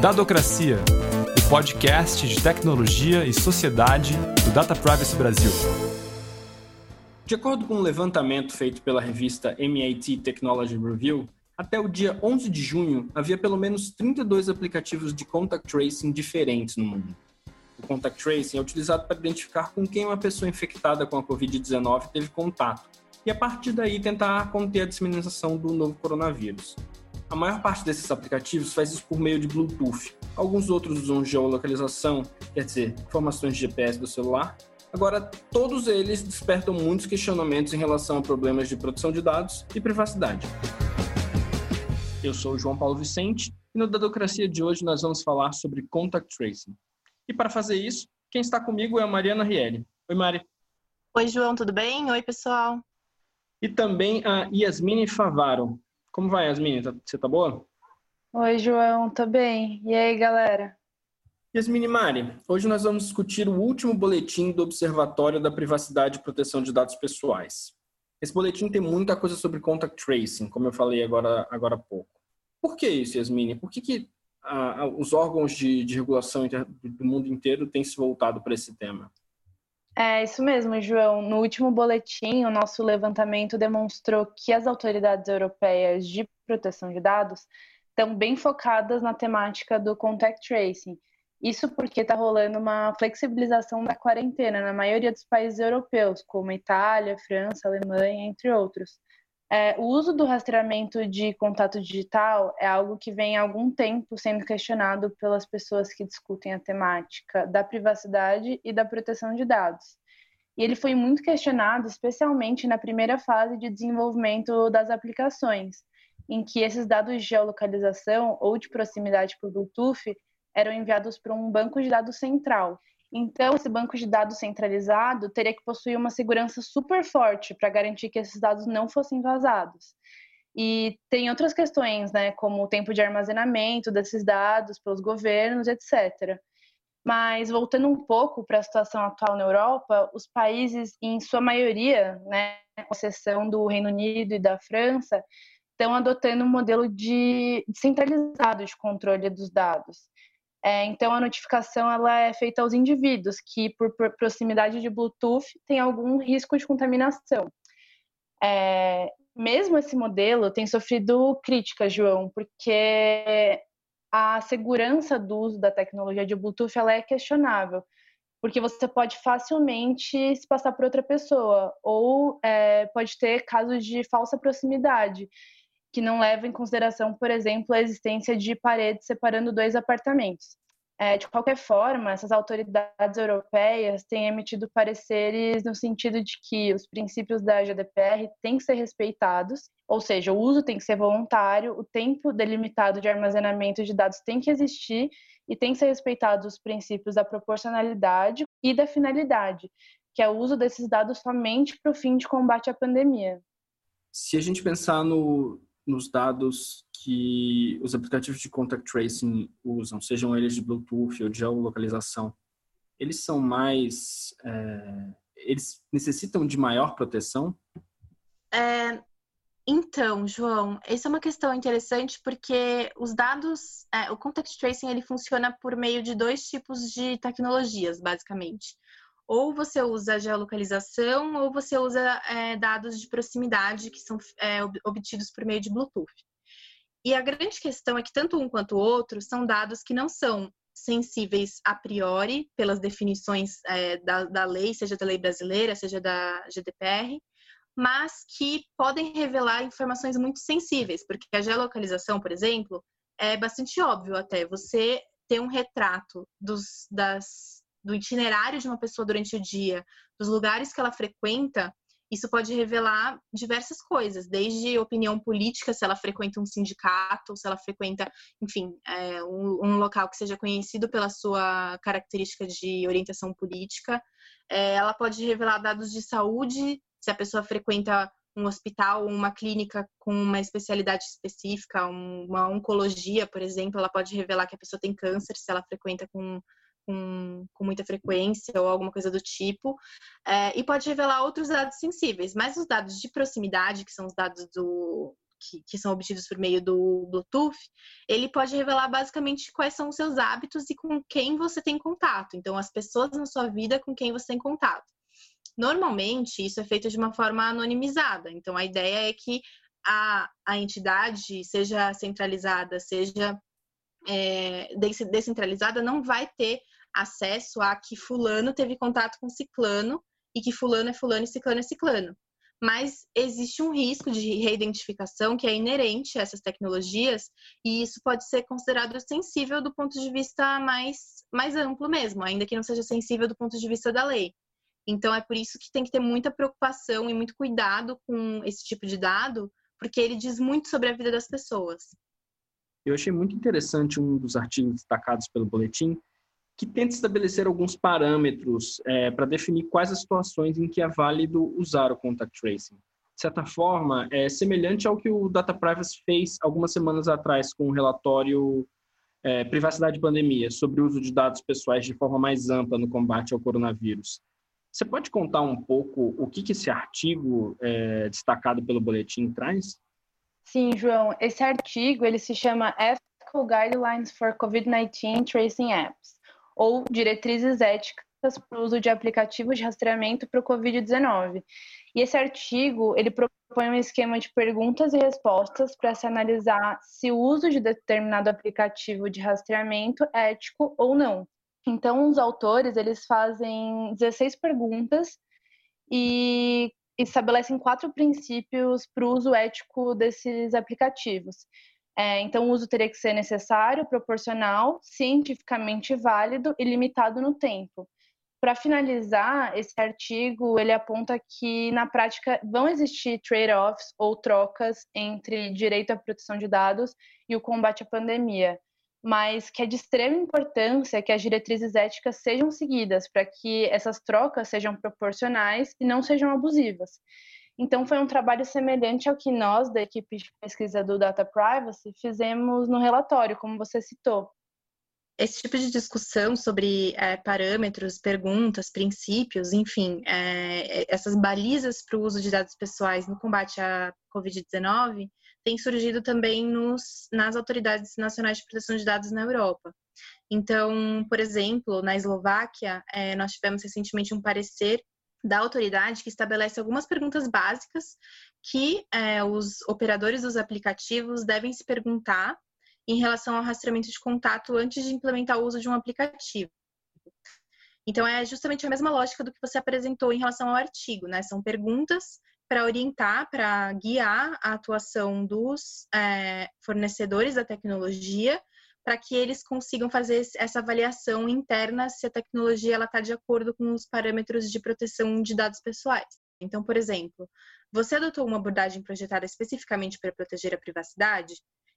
Dadocracia, o podcast de tecnologia e sociedade do Data Privacy Brasil. De acordo com um levantamento feito pela revista MIT Technology Review, até o dia 11 de junho havia pelo menos 32 aplicativos de contact tracing diferentes no mundo. O contact tracing é utilizado para identificar com quem uma pessoa infectada com a Covid-19 teve contato e a partir daí tentar conter a disseminação do novo coronavírus. A maior parte desses aplicativos faz isso por meio de Bluetooth. Alguns outros usam geolocalização, quer dizer, informações de GPS do celular. Agora, todos eles despertam muitos questionamentos em relação a problemas de proteção de dados e privacidade. Eu sou o João Paulo Vicente e no Dadocracia de hoje nós vamos falar sobre contact tracing. E para fazer isso, quem está comigo é a Mariana Rielli. Oi, Mari. Oi, João, tudo bem? Oi, pessoal. E também a Yasmine Favaro. Como vai, Yasmine? Tá, você tá boa? Oi, João, tô bem. E aí, galera? Yasmine Mari, hoje nós vamos discutir o último boletim do Observatório da Privacidade e Proteção de Dados Pessoais. Esse boletim tem muita coisa sobre contact tracing, como eu falei agora, agora há pouco. Por que isso, Yasmine? Por que, que ah, os órgãos de, de regulação do mundo inteiro têm se voltado para esse tema? É isso mesmo, João. No último boletim, o nosso levantamento demonstrou que as autoridades europeias de proteção de dados estão bem focadas na temática do contact tracing. Isso porque está rolando uma flexibilização da quarentena na maioria dos países europeus, como Itália, França, Alemanha, entre outros. É, o uso do rastreamento de contato digital é algo que vem há algum tempo sendo questionado pelas pessoas que discutem a temática da privacidade e da proteção de dados. E ele foi muito questionado, especialmente na primeira fase de desenvolvimento das aplicações, em que esses dados de geolocalização ou de proximidade por Bluetooth eram enviados para um banco de dados central, então, esse banco de dados centralizado teria que possuir uma segurança super forte para garantir que esses dados não fossem vazados. E tem outras questões, né, como o tempo de armazenamento desses dados pelos governos, etc. Mas voltando um pouco para a situação atual na Europa, os países, em sua maioria, né, com exceção do Reino Unido e da França, estão adotando um modelo de centralizado de controle dos dados. É, então, a notificação ela é feita aos indivíduos que, por proximidade de Bluetooth, tem algum risco de contaminação. É, mesmo esse modelo tem sofrido críticas, João, porque a segurança do uso da tecnologia de Bluetooth ela é questionável, porque você pode facilmente se passar por outra pessoa, ou é, pode ter casos de falsa proximidade que não leva em consideração, por exemplo, a existência de paredes separando dois apartamentos. É, de qualquer forma, essas autoridades europeias têm emitido pareceres no sentido de que os princípios da GDPR têm que ser respeitados, ou seja, o uso tem que ser voluntário, o tempo delimitado de armazenamento de dados tem que existir e tem que ser respeitados os princípios da proporcionalidade e da finalidade, que é o uso desses dados somente para o fim de combate à pandemia. Se a gente pensar no, nos dados que os aplicativos de contact tracing usam, sejam eles de Bluetooth ou de geolocalização, eles são mais. É, eles necessitam de maior proteção? É, então, João, essa é uma questão interessante porque os dados, é, o contact tracing ele funciona por meio de dois tipos de tecnologias, basicamente ou você usa geolocalização ou você usa é, dados de proximidade que são é, obtidos por meio de Bluetooth. E a grande questão é que tanto um quanto o outro são dados que não são sensíveis a priori pelas definições é, da, da lei, seja da lei brasileira, seja da GDPR, mas que podem revelar informações muito sensíveis, porque a geolocalização, por exemplo, é bastante óbvio até. Você ter um retrato dos, das do itinerário de uma pessoa durante o dia, dos lugares que ela frequenta, isso pode revelar diversas coisas, desde opinião política, se ela frequenta um sindicato, se ela frequenta, enfim, é, um, um, local que seja conhecido pela sua característica de orientação política. É, ela pode revelar dados de saúde, se a pessoa frequenta um hospital, uma clínica com uma especialidade específica, uma oncologia, por exemplo, ela pode revelar que a pessoa tem câncer se ela frequenta com com, com muita frequência ou alguma coisa do tipo, é, e pode revelar outros dados sensíveis, mas os dados de proximidade, que são os dados do que, que, são obtidos por meio do Bluetooth, ele pode revelar basicamente quais são os seus hábitos e com quem você tem contato. Então, as pessoas na sua vida com quem você tem contato. Normalmente, isso é feito de uma forma anonimizada. Então, a ideia é que a, a entidade, seja centralizada, seja é, descentralizada, não vai ter acesso a que fulano teve contato com ciclano e que fulano é fulano e ciclano é ciclano mas existe um risco de reidentificação que é inerente a essas tecnologias e isso pode ser considerado sensível do ponto de vista mais, mais amplo mesmo, ainda que não seja sensível do ponto de vista da lei. Então é por isso que tem que ter muita preocupação e muito cuidado com esse tipo de dado, porque ele diz muito sobre a vida das pessoas. Eu achei muito interessante um dos artigos destacados pelo boletim, que tenta estabelecer alguns parâmetros é, para definir quais as situações em que é válido usar o contact tracing. De certa forma, é semelhante ao que o Data Privacy fez algumas semanas atrás com o relatório é, Privacidade e Pandemia sobre o uso de dados pessoais de forma mais ampla no combate ao coronavírus. Você pode contar um pouco o que, que esse artigo é, destacado pelo boletim traz? Sim, João. Esse artigo ele se chama Ethical Guidelines for COVID-19 Tracing Apps ou diretrizes éticas para o uso de aplicativos de rastreamento para o Covid-19. E esse artigo, ele propõe um esquema de perguntas e respostas para se analisar se o uso de determinado aplicativo de rastreamento é ético ou não. Então, os autores, eles fazem 16 perguntas e estabelecem quatro princípios para o uso ético desses aplicativos. É, então, o uso teria que ser necessário, proporcional, cientificamente válido e limitado no tempo. Para finalizar, esse artigo ele aponta que na prática vão existir trade-offs ou trocas entre direito à proteção de dados e o combate à pandemia, mas que é de extrema importância que as diretrizes éticas sejam seguidas para que essas trocas sejam proporcionais e não sejam abusivas. Então, foi um trabalho semelhante ao que nós, da equipe de pesquisa do Data Privacy, fizemos no relatório, como você citou. Esse tipo de discussão sobre é, parâmetros, perguntas, princípios, enfim, é, essas balizas para o uso de dados pessoais no combate à Covid-19 tem surgido também nos, nas autoridades nacionais de proteção de dados na Europa. Então, por exemplo, na Eslováquia, é, nós tivemos recentemente um parecer da autoridade que estabelece algumas perguntas básicas que é, os operadores dos aplicativos devem se perguntar em relação ao rastreamento de contato antes de implementar o uso de um aplicativo. Então, é justamente a mesma lógica do que você apresentou em relação ao artigo, né? São perguntas para orientar, para guiar a atuação dos é, fornecedores da tecnologia para que eles consigam fazer essa avaliação interna se a tecnologia está de acordo com os parâmetros de proteção de dados pessoais. Então, por exemplo, você adotou uma abordagem projetada especificamente para proteger a privacidade,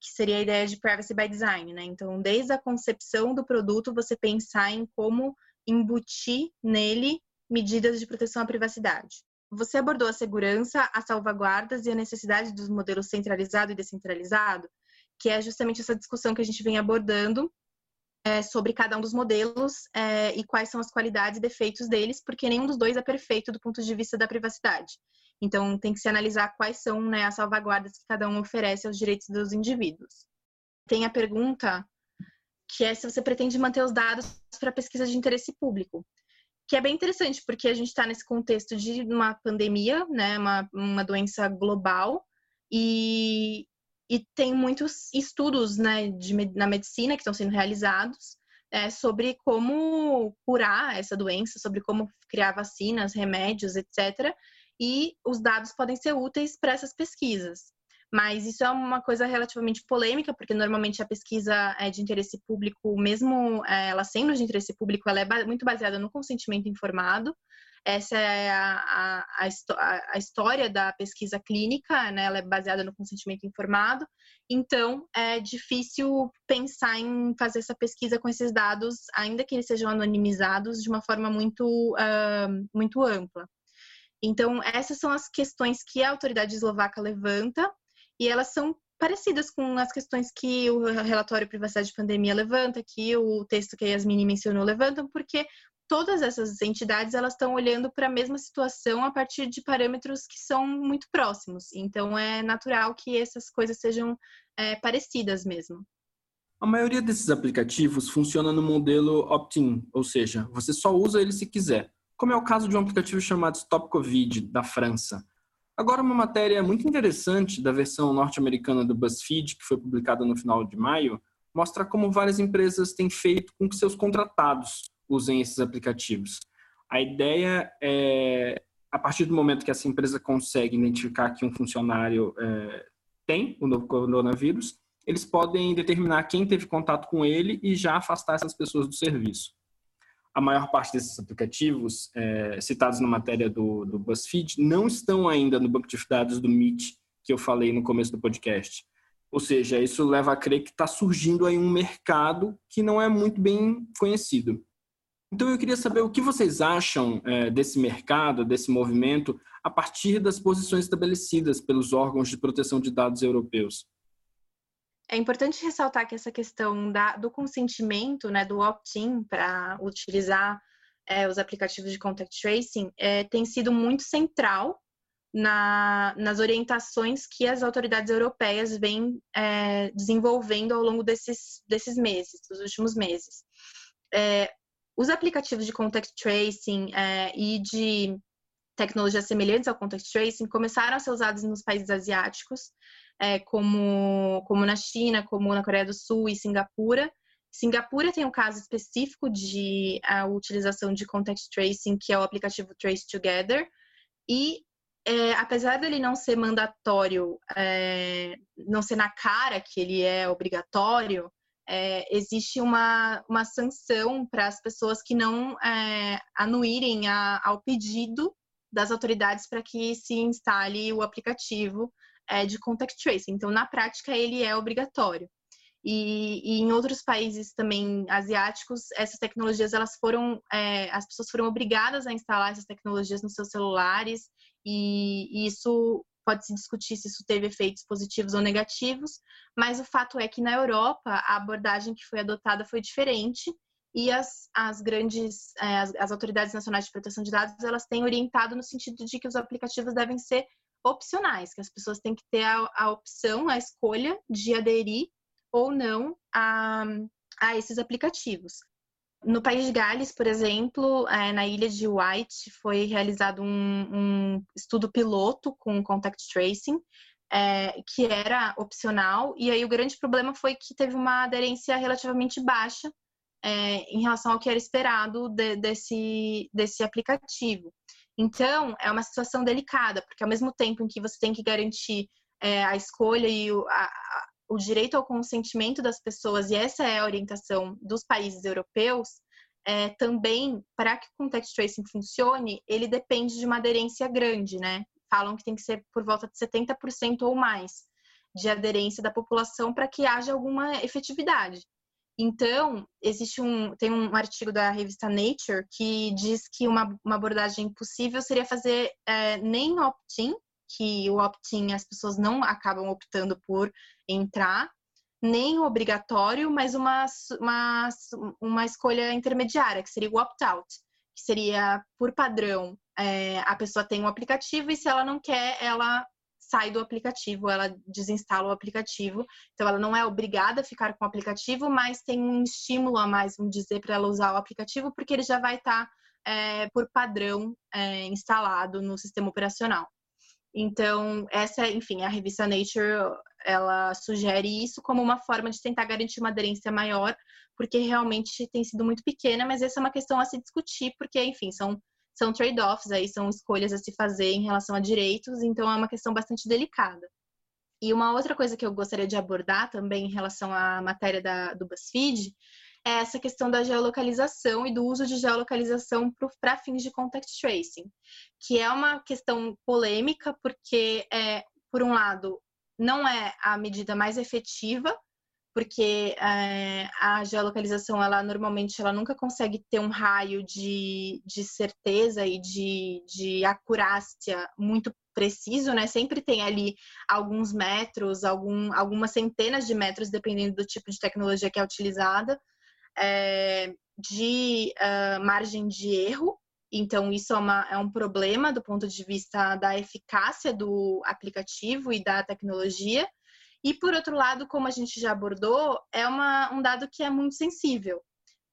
que seria a ideia de privacy by design, né? Então, desde a concepção do produto, você pensar em como embutir nele medidas de proteção à privacidade. Você abordou a segurança, as salvaguardas e a necessidade dos modelos centralizado e descentralizado, que é justamente essa discussão que a gente vem abordando é, sobre cada um dos modelos é, e quais são as qualidades e defeitos deles, porque nenhum dos dois é perfeito do ponto de vista da privacidade. Então, tem que se analisar quais são né, as salvaguardas que cada um oferece aos direitos dos indivíduos. Tem a pergunta que é se você pretende manter os dados para pesquisa de interesse público, que é bem interessante, porque a gente está nesse contexto de uma pandemia, né, uma, uma doença global, e, e tem muitos estudos né, de, na medicina que estão sendo realizados é, sobre como curar essa doença, sobre como criar vacinas, remédios, etc. E os dados podem ser úteis para essas pesquisas. Mas isso é uma coisa relativamente polêmica, porque normalmente a pesquisa é de interesse público, mesmo é, ela sendo de interesse público, ela é muito baseada no consentimento informado. Essa é a, a, a, história da pesquisa clínica, né? ela é baseada no consentimento informado. Então, é difícil pensar em fazer essa pesquisa com esses dados, ainda que eles sejam anonimizados, de uma forma muito, uh, muito ampla. Então, essas são as questões que a autoridade eslovaca levanta, e elas são parecidas com as questões que o relatório Privacidade de Pandemia levanta, que o texto que a Yasmini mencionou levantam, porque todas essas entidades elas estão olhando para a mesma situação a partir de parâmetros que são muito próximos. Então é natural que essas coisas sejam é, parecidas mesmo. A maioria desses aplicativos funciona no modelo opt-in, ou seja, você só usa ele se quiser, como é o caso de um aplicativo chamado Stop Covid, da França. Agora, uma matéria muito interessante da versão norte-americana do BuzzFeed, que foi publicada no final de maio, mostra como várias empresas têm feito com que seus contratados usem esses aplicativos. A ideia é, a partir do momento que essa empresa consegue identificar que um funcionário é, tem o novo coronavírus, eles podem determinar quem teve contato com ele e já afastar essas pessoas do serviço. A maior parte desses aplicativos, é, citados na matéria do, do BuzzFeed, não estão ainda no banco de dados do Meet, que eu falei no começo do podcast. Ou seja, isso leva a crer que está surgindo aí um mercado que não é muito bem conhecido. Então eu queria saber o que vocês acham é, desse mercado, desse movimento, a partir das posições estabelecidas pelos órgãos de proteção de dados europeus. É importante ressaltar que essa questão da, do consentimento, né, do opt-in para utilizar é, os aplicativos de contact tracing é, tem sido muito central na, nas orientações que as autoridades europeias vêm é, desenvolvendo ao longo desses, desses meses, dos últimos meses. É, os aplicativos de contact tracing é, e de tecnologias semelhantes ao contact tracing começaram a ser usados nos países asiáticos é, como, como na China, como na Coreia do Sul e Singapura. Singapura tem um caso específico de a utilização de contact tracing, que é o aplicativo Trace Together, e é, apesar dele não ser mandatório, é, não ser na cara que ele é obrigatório, é, existe uma, uma sanção para as pessoas que não é, anuírem a, ao pedido das autoridades para que se instale o aplicativo é, de contact tracing. Então, na prática, ele é obrigatório. E, e, em outros países também asiáticos, essas tecnologias elas foram, é, as pessoas foram obrigadas a instalar essas tecnologias nos seus celulares e, e isso pode se discutir se isso teve efeitos positivos ou negativos, mas o fato é que na Europa a abordagem que foi adotada foi diferente e as, as grandes é, as, as autoridades nacionais de proteção de dados elas têm orientado no sentido de que os aplicativos devem ser opcionais, que as pessoas têm que ter a, a opção, a escolha de aderir ou não a, a esses aplicativos. No país de Gales, por exemplo, é, na ilha de White, foi realizado um, um estudo piloto com contact tracing, é, que era opcional, e aí o grande problema foi que teve uma aderência relativamente baixa é, em relação ao que era esperado de, desse, desse aplicativo. Então, é uma situação delicada, porque ao mesmo tempo em que você tem que garantir é, a escolha e o, a, o direito ao consentimento das pessoas, e essa é a orientação dos países europeus, é, também, para que o contact tracing funcione, ele depende de uma aderência grande, né? Falam que tem que ser por volta de 70% ou mais de aderência da população para que haja alguma efetividade. Então, existe um, tem um artigo da revista Nature que diz que uma, uma abordagem possível seria fazer é, nem opt-in, que o opt-in as pessoas não acabam optando por entrar, nem obrigatório, mas uma, uma, uma escolha intermediária, que seria o opt-out, que seria, por padrão, é, a pessoa tem um aplicativo e se ela não quer, ela sai do aplicativo, ela desinstala o aplicativo. Então, ela não é obrigada a ficar com o aplicativo, mas tem um estímulo a mais, vamos dizer, para ela usar o aplicativo, porque ele já vai estar, tá, é, por padrão, é, instalado no sistema operacional. Então, essa, enfim, a revista Nature, ela sugere isso como uma forma de tentar garantir uma aderência maior, porque realmente tem sido muito pequena, mas essa é uma questão a se discutir, porque, enfim, são são trade-offs aí, são escolhas a se fazer em relação a direitos, então é uma questão bastante delicada. E uma outra coisa que eu gostaria de abordar também em relação à matéria da, do BuzzFeed é essa questão da geolocalização e do uso de geolocalização para fins de contact tracing, que é uma questão polêmica, porque, é, por um lado, não é a medida mais efetiva porque é, a geolocalização, ela normalmente ela nunca consegue ter um raio de, de certeza e de, de acurácia muito preciso, né? Sempre tem ali alguns metros, algum, algumas centenas de metros, dependendo do tipo de tecnologia que é utilizada, é, de uh, margem de erro. Então, isso é, uma, é um problema do ponto de vista da eficácia do aplicativo e da tecnologia. E, por outro lado, como a gente já abordou, é uma, um dado que é muito sensível.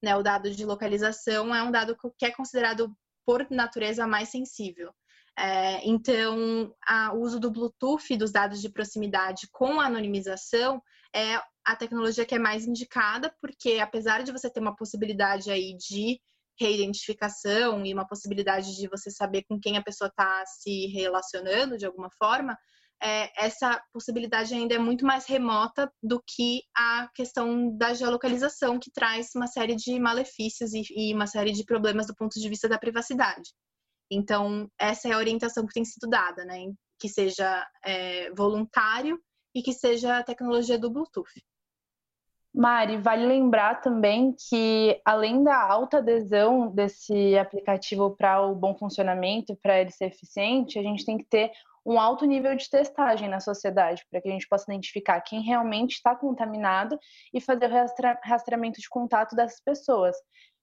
Né? O dado de localização é um dado que é considerado, por natureza, mais sensível. É, então, o uso do Bluetooth dos dados de proximidade com anonimização é a tecnologia que é mais indicada, porque apesar de você ter uma possibilidade aí de reidentificação e uma possibilidade de você saber com quem a pessoa está se relacionando de alguma forma, é, essa possibilidade ainda é muito mais remota do que a questão da geolocalização, que traz uma série de malefícios e, e uma série de problemas do ponto de vista da privacidade. Então, essa é a orientação que tem sido dada, né? Que seja é, voluntário e que seja a tecnologia do Bluetooth. Mari, vale lembrar também que, além da alta adesão desse aplicativo para o bom funcionamento, para ele ser eficiente, a gente tem que ter um alto nível de testagem na sociedade, para que a gente possa identificar quem realmente está contaminado e fazer o rastreamento de contato dessas pessoas.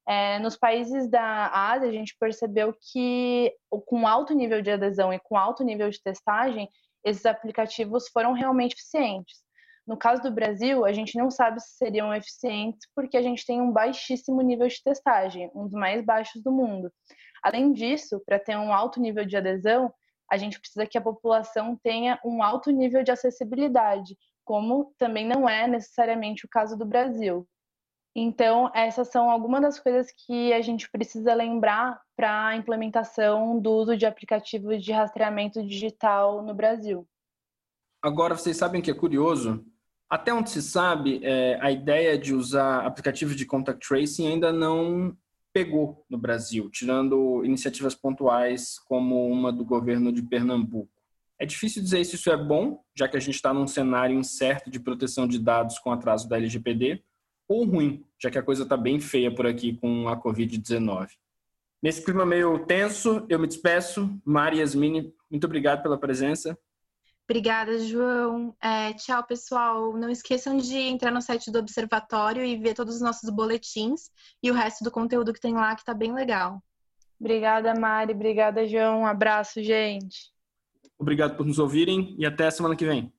É, nos países da Ásia, a gente percebeu que, com alto nível de adesão e com alto nível de testagem, esses aplicativos foram realmente eficientes. No caso do Brasil, a gente não sabe se seriam eficientes porque a gente tem um baixíssimo nível de testagem, um dos mais baixos do mundo. Além disso, para ter um alto nível de adesão, a gente precisa que a população tenha um alto nível de acessibilidade, como também não é necessariamente o caso do Brasil. Então, essas são algumas das coisas que a gente precisa lembrar para a implementação do uso de aplicativos de rastreamento digital no Brasil. Agora, vocês sabem que é curioso? Até onde se sabe, é, a ideia de usar aplicativos de contact tracing ainda não pegou no Brasil, tirando iniciativas pontuais como uma do governo de Pernambuco. É difícil dizer se isso é bom, já que a gente está num cenário incerto de proteção de dados com atraso da LGPD, ou ruim, já que a coisa está bem feia por aqui com a Covid-19. Nesse clima meio tenso, eu me despeço. Mari Yasmini, muito obrigado pela presença. Obrigada, João. É, tchau, pessoal. Não esqueçam de entrar no site do Observatório e ver todos os nossos boletins e o resto do conteúdo que tem lá, que está bem legal. Obrigada, Mari. Obrigada, João. Um abraço, gente. Obrigado por nos ouvirem e até a semana que vem.